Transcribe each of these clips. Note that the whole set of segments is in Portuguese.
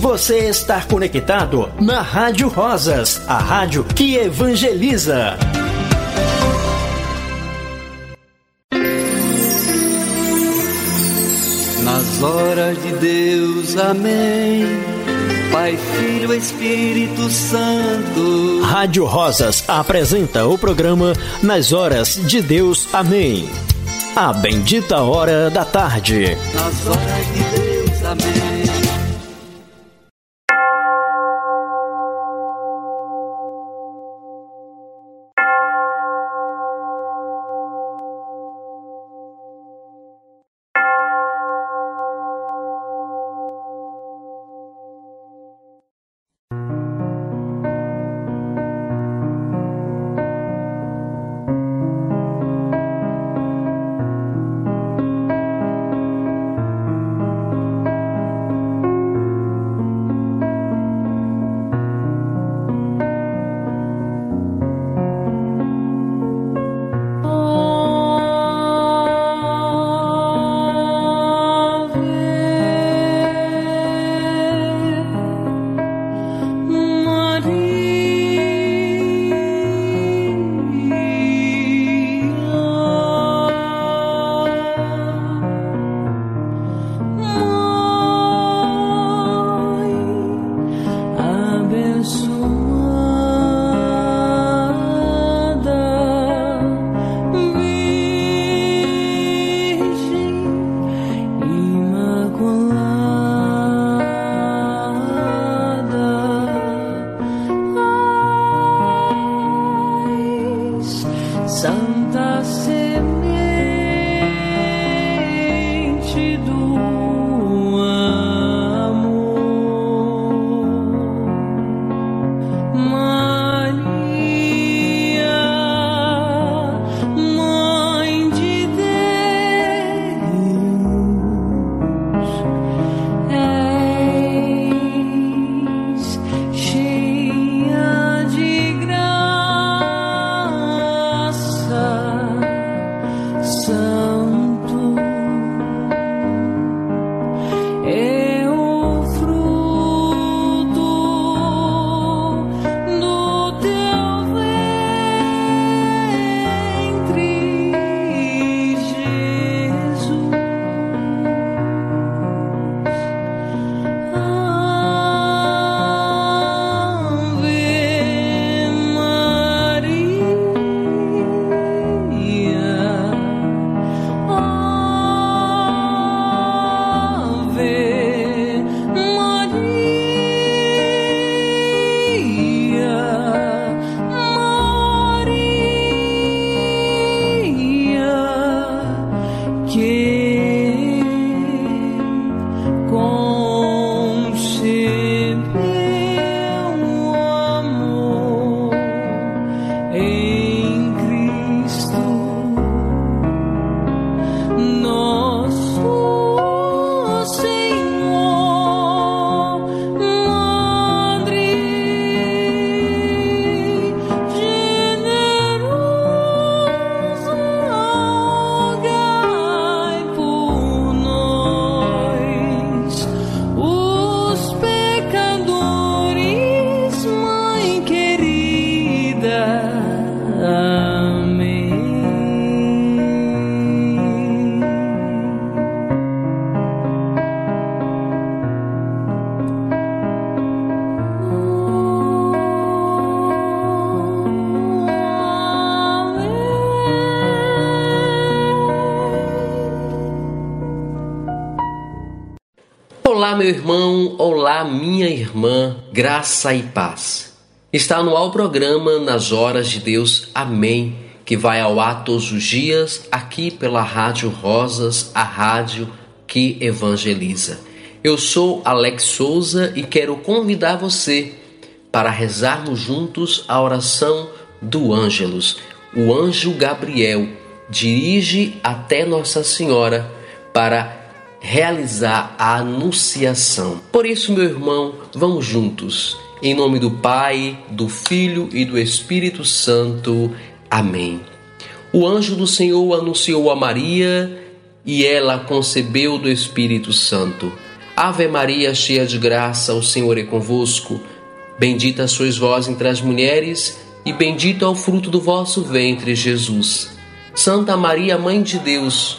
você está conectado na Rádio Rosas, a rádio que evangeliza. Nas horas de Deus, amém. Pai, Filho, Espírito Santo. Rádio Rosas apresenta o programa Nas Horas de Deus, amém. A bendita hora da tarde. Nas horas de Deus, amém. Meu irmão, olá, minha irmã, graça e paz. Está no ao programa Nas Horas de Deus, Amém, que vai ao ar todos os dias aqui pela Rádio Rosas, a rádio que evangeliza. Eu sou Alex Souza e quero convidar você para rezarmos juntos a oração do Ângelus. O anjo Gabriel dirige até Nossa Senhora para realizar a anunciação. Por isso, meu irmão, vamos juntos. Em nome do Pai, do Filho e do Espírito Santo. Amém. O anjo do Senhor anunciou a Maria e ela concebeu do Espírito Santo. Ave Maria, cheia de graça, o Senhor é convosco. Bendita sois vós entre as mulheres, e bendito é o fruto do vosso ventre, Jesus. Santa Maria, Mãe de Deus,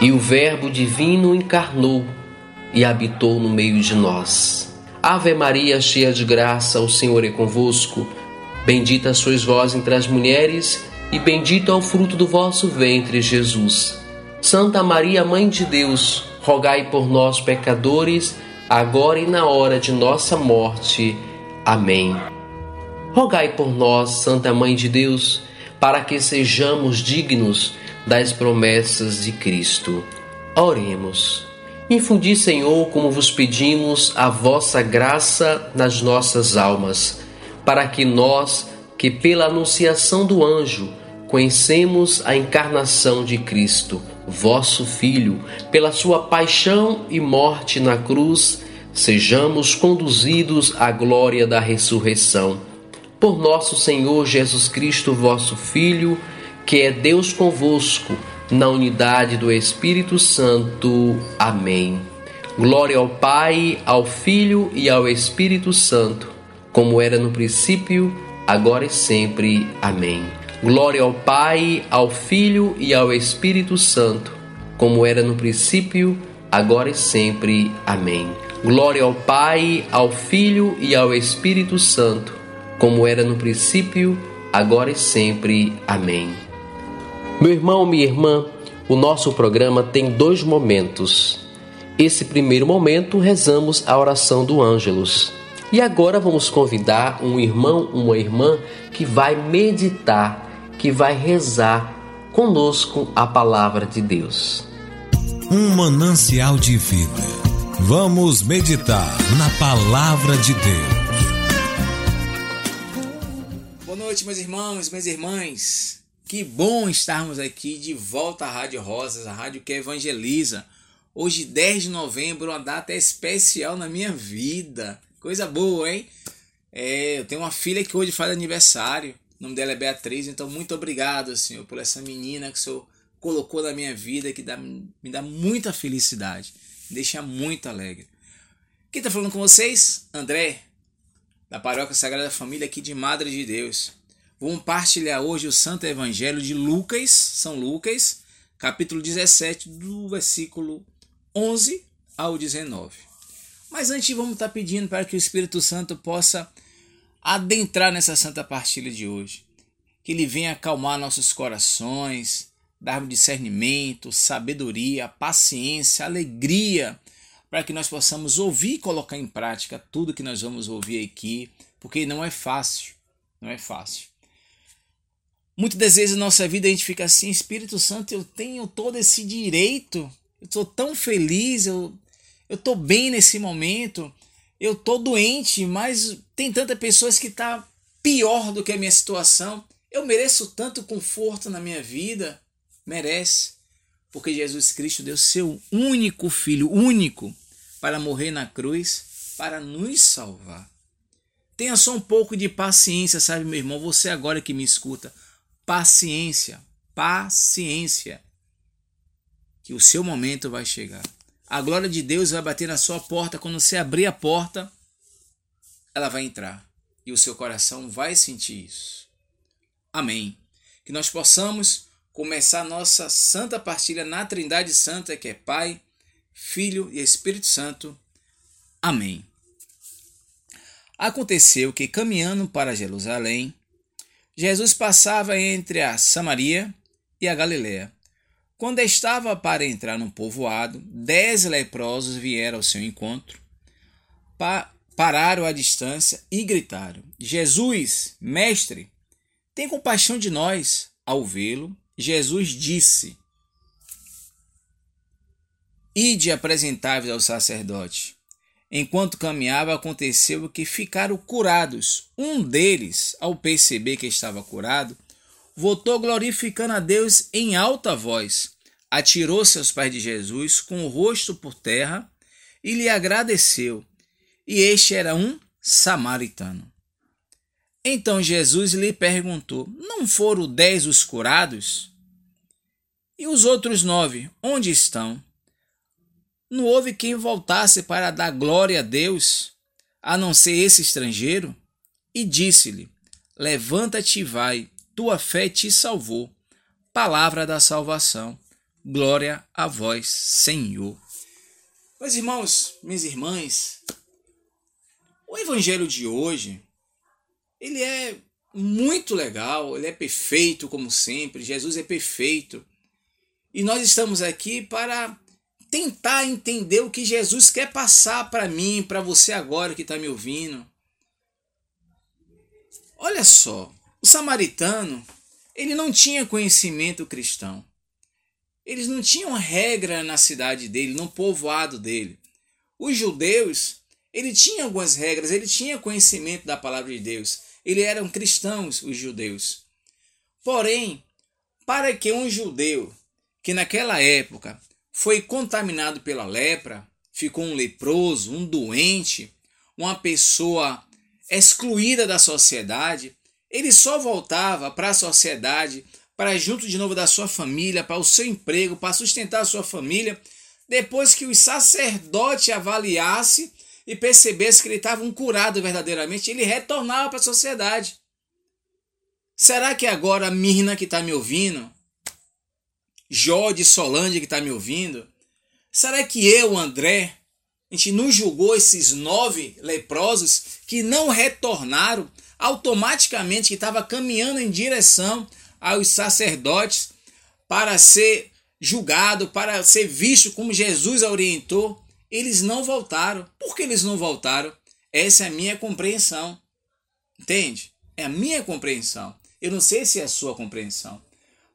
E o Verbo divino encarnou e habitou no meio de nós. Ave Maria, cheia de graça, o Senhor é convosco. Bendita sois vós entre as mulheres, e bendito é o fruto do vosso ventre, Jesus. Santa Maria, Mãe de Deus, rogai por nós, pecadores, agora e na hora de nossa morte. Amém. Rogai por nós, Santa Mãe de Deus, para que sejamos dignos das promessas de Cristo. Oremos. Infundi, Senhor, como vos pedimos, a vossa graça nas nossas almas, para que nós, que pela anunciação do anjo, conhecemos a encarnação de Cristo, vosso Filho, pela sua paixão e morte na cruz, sejamos conduzidos à glória da ressurreição. Por nosso Senhor Jesus Cristo, vosso Filho, que é Deus convosco, na unidade do Espírito Santo. Amém. Glória ao Pai, ao Filho e ao Espírito Santo, como era no princípio, agora e sempre. Amém. Glória ao Pai, ao Filho e ao Espírito Santo, como era no princípio, agora e sempre. Amém. Glória ao Pai, ao Filho e ao Espírito Santo, como era no princípio, agora e sempre. Amém. Meu irmão, minha irmã, o nosso programa tem dois momentos. Esse primeiro momento rezamos a oração do Ângelus. E agora vamos convidar um irmão, uma irmã que vai meditar que vai rezar conosco a palavra de Deus. Um manancial de vida. Vamos meditar na palavra de Deus. Boa noite, meus irmãos, minhas irmãs. Que bom estarmos aqui de volta à Rádio Rosas, a rádio que evangeliza. Hoje, 10 de novembro, uma data especial na minha vida. Coisa boa, hein? É, eu tenho uma filha que hoje faz aniversário. O nome dela é Beatriz, então muito obrigado, Senhor, por essa menina que o Senhor colocou na minha vida, que dá, me dá muita felicidade, me deixa muito alegre. Quem está falando com vocês? André, da Paróquia Sagrada Família aqui de Madre de Deus. Vou compartilhar hoje o Santo Evangelho de Lucas, São Lucas, capítulo 17, do versículo 11 ao 19. Mas antes vamos estar pedindo para que o Espírito Santo possa adentrar nessa santa partilha de hoje. Que ele venha acalmar nossos corações, dar discernimento, sabedoria, paciência, alegria, para que nós possamos ouvir e colocar em prática tudo que nós vamos ouvir aqui, porque não é fácil, não é fácil. Muitas das vezes na nossa vida a gente fica assim, Espírito Santo, eu tenho todo esse direito, eu estou tão feliz, eu estou bem nesse momento, eu tô doente, mas tem tantas pessoas que tá pior do que a minha situação. Eu mereço tanto conforto na minha vida. Merece. Porque Jesus Cristo deu seu único filho, único, para morrer na cruz, para nos salvar. Tenha só um pouco de paciência, sabe, meu irmão? Você agora que me escuta. Paciência, paciência. Que o seu momento vai chegar. A glória de Deus vai bater na sua porta. Quando você abrir a porta, ela vai entrar. E o seu coração vai sentir isso. Amém. Que nós possamos começar nossa santa partilha na Trindade Santa, que é Pai, Filho e Espírito Santo. Amém. Aconteceu que, caminhando para Jerusalém, Jesus passava entre a Samaria e a Galiléia. Quando estava para entrar no povoado, dez leprosos vieram ao seu encontro, pa pararam à distância e gritaram: Jesus, mestre, tem compaixão de nós. Ao vê-lo, Jesus disse: Ide apresentáveis ao sacerdote. Enquanto caminhava, aconteceu que ficaram curados. Um deles, ao perceber que estava curado, voltou glorificando a Deus em alta voz. Atirou-se aos pés de Jesus, com o rosto por terra, e lhe agradeceu. E este era um samaritano. Então Jesus lhe perguntou: Não foram dez os curados? E os outros nove, onde estão? Não houve quem voltasse para dar glória a Deus, a não ser esse estrangeiro? E disse-lhe: Levanta-te e vai, tua fé te salvou. Palavra da salvação. Glória a vós, Senhor. Meus irmãos, minhas irmãs, o evangelho de hoje ele é muito legal, ele é perfeito como sempre, Jesus é perfeito. E nós estamos aqui para tentar entender o que Jesus quer passar para mim, para você agora que está me ouvindo. Olha só, o samaritano, ele não tinha conhecimento cristão. Eles não tinham regra na cidade dele, no povoado dele. Os judeus, ele tinha algumas regras, ele tinha conhecimento da palavra de Deus. Eles eram cristãos, os judeus. Porém, para que um judeu que naquela época foi contaminado pela lepra, ficou um leproso, um doente, uma pessoa excluída da sociedade, ele só voltava para a sociedade, para junto de novo da sua família, para o seu emprego, para sustentar a sua família, depois que o sacerdote avaliasse e percebesse que ele estava um curado verdadeiramente, ele retornava para a sociedade. Será que agora a Mirna que está me ouvindo, Jó de Solange que está me ouvindo, será que eu, André, a gente não julgou esses nove leprosos que não retornaram automaticamente, que estava caminhando em direção aos sacerdotes para ser julgado, para ser visto como Jesus a orientou? Eles não voltaram. Por que eles não voltaram? Essa é a minha compreensão. Entende? É a minha compreensão. Eu não sei se é a sua compreensão.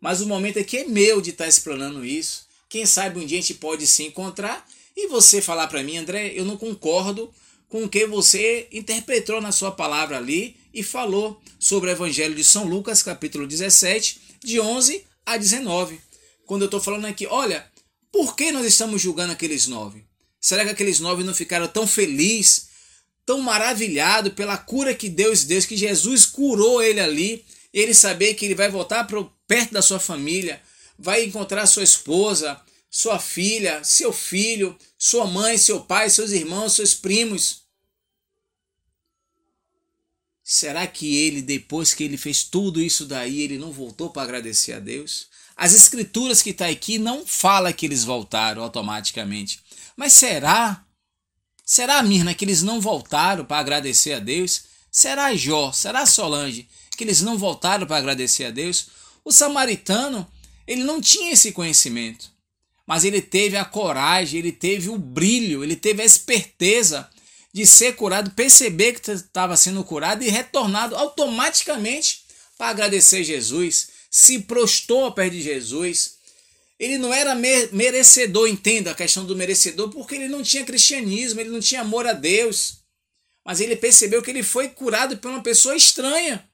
Mas o momento aqui é meu de estar explanando isso. Quem sabe um dia a gente pode se encontrar e você falar para mim, André, eu não concordo com o que você interpretou na sua palavra ali e falou sobre o Evangelho de São Lucas, capítulo 17, de 11 a 19. Quando eu estou falando aqui, olha, por que nós estamos julgando aqueles nove? Será que aqueles nove não ficaram tão felizes, tão maravilhados pela cura que Deus deu, que Jesus curou ele ali, ele saber que ele vai voltar para perto da sua família, vai encontrar sua esposa, sua filha, seu filho, sua mãe, seu pai, seus irmãos, seus primos. Será que ele, depois que ele fez tudo isso daí, ele não voltou para agradecer a Deus? As escrituras que está aqui não fala que eles voltaram automaticamente. Mas será? Será, Mirna, que eles não voltaram para agradecer a Deus? Será Jó? Será Solange? Que eles não voltaram para agradecer a Deus? O samaritano, ele não tinha esse conhecimento. Mas ele teve a coragem, ele teve o brilho, ele teve a esperteza de ser curado, perceber que estava sendo curado e retornado automaticamente para agradecer Jesus. Se prostou ao pé de Jesus, ele não era merecedor, entenda a questão do merecedor, porque ele não tinha cristianismo, ele não tinha amor a Deus. Mas ele percebeu que ele foi curado por uma pessoa estranha.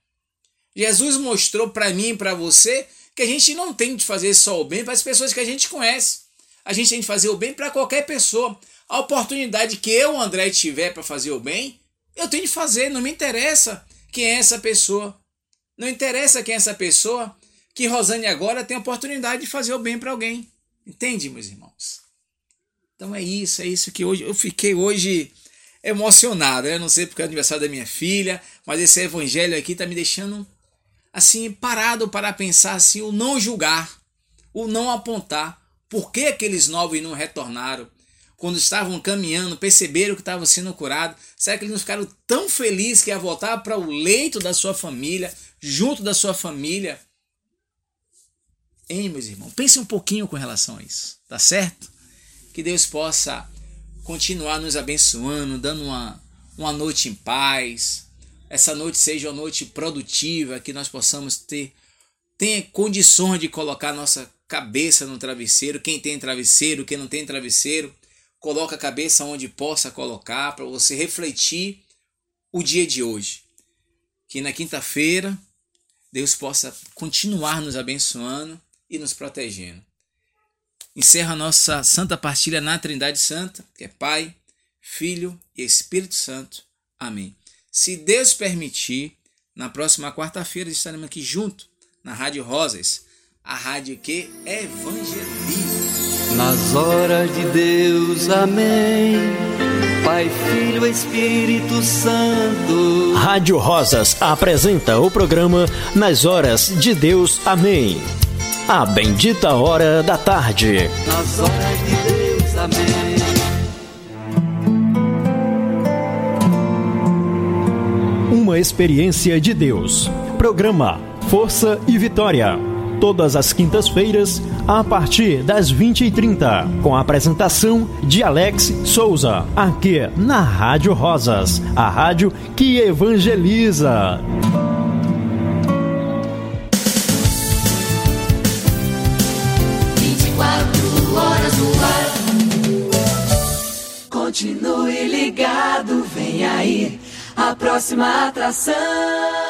Jesus mostrou para mim e para você que a gente não tem de fazer só o bem para as pessoas que a gente conhece. A gente tem de fazer o bem para qualquer pessoa. A oportunidade que eu, André, tiver para fazer o bem, eu tenho de fazer. Não me interessa quem é essa pessoa. Não interessa quem é essa pessoa que Rosane agora tem a oportunidade de fazer o bem para alguém. Entende, meus irmãos? Então é isso, é isso que hoje eu fiquei hoje emocionado. Eu não sei porque é o aniversário da minha filha, mas esse evangelho aqui está me deixando assim parado para pensar assim, o não julgar, o não apontar. Por que aqueles novos não retornaram? Quando estavam caminhando, perceberam que estavam sendo curados. Será que eles não ficaram tão felizes que ia voltar para o leito da sua família, junto da sua família? Hein, meus irmãos? Pense um pouquinho com relação a isso, tá certo? Que Deus possa continuar nos abençoando, dando uma, uma noite em paz. Essa noite seja uma noite produtiva, que nós possamos ter, ter condições de colocar nossa cabeça no travesseiro. Quem tem travesseiro, quem não tem travesseiro, coloca a cabeça onde possa colocar para você refletir o dia de hoje. Que na quinta-feira Deus possa continuar nos abençoando e nos protegendo. Encerra a nossa santa partilha na Trindade Santa, que é Pai, Filho e Espírito Santo. Amém. Se Deus permitir, na próxima quarta-feira estaremos aqui junto na Rádio Rosas, a rádio que evangeliza. Nas horas de Deus, amém. Pai, Filho, Espírito Santo. Rádio Rosas apresenta o programa Nas Horas de Deus, amém. A bendita hora da tarde. Nas horas de Deus, amém. Uma experiência de Deus. Programa Força e Vitória. Todas as quintas-feiras, a partir das 20h30, com a apresentação de Alex Souza, aqui na Rádio Rosas, a rádio que evangeliza. A próxima atração.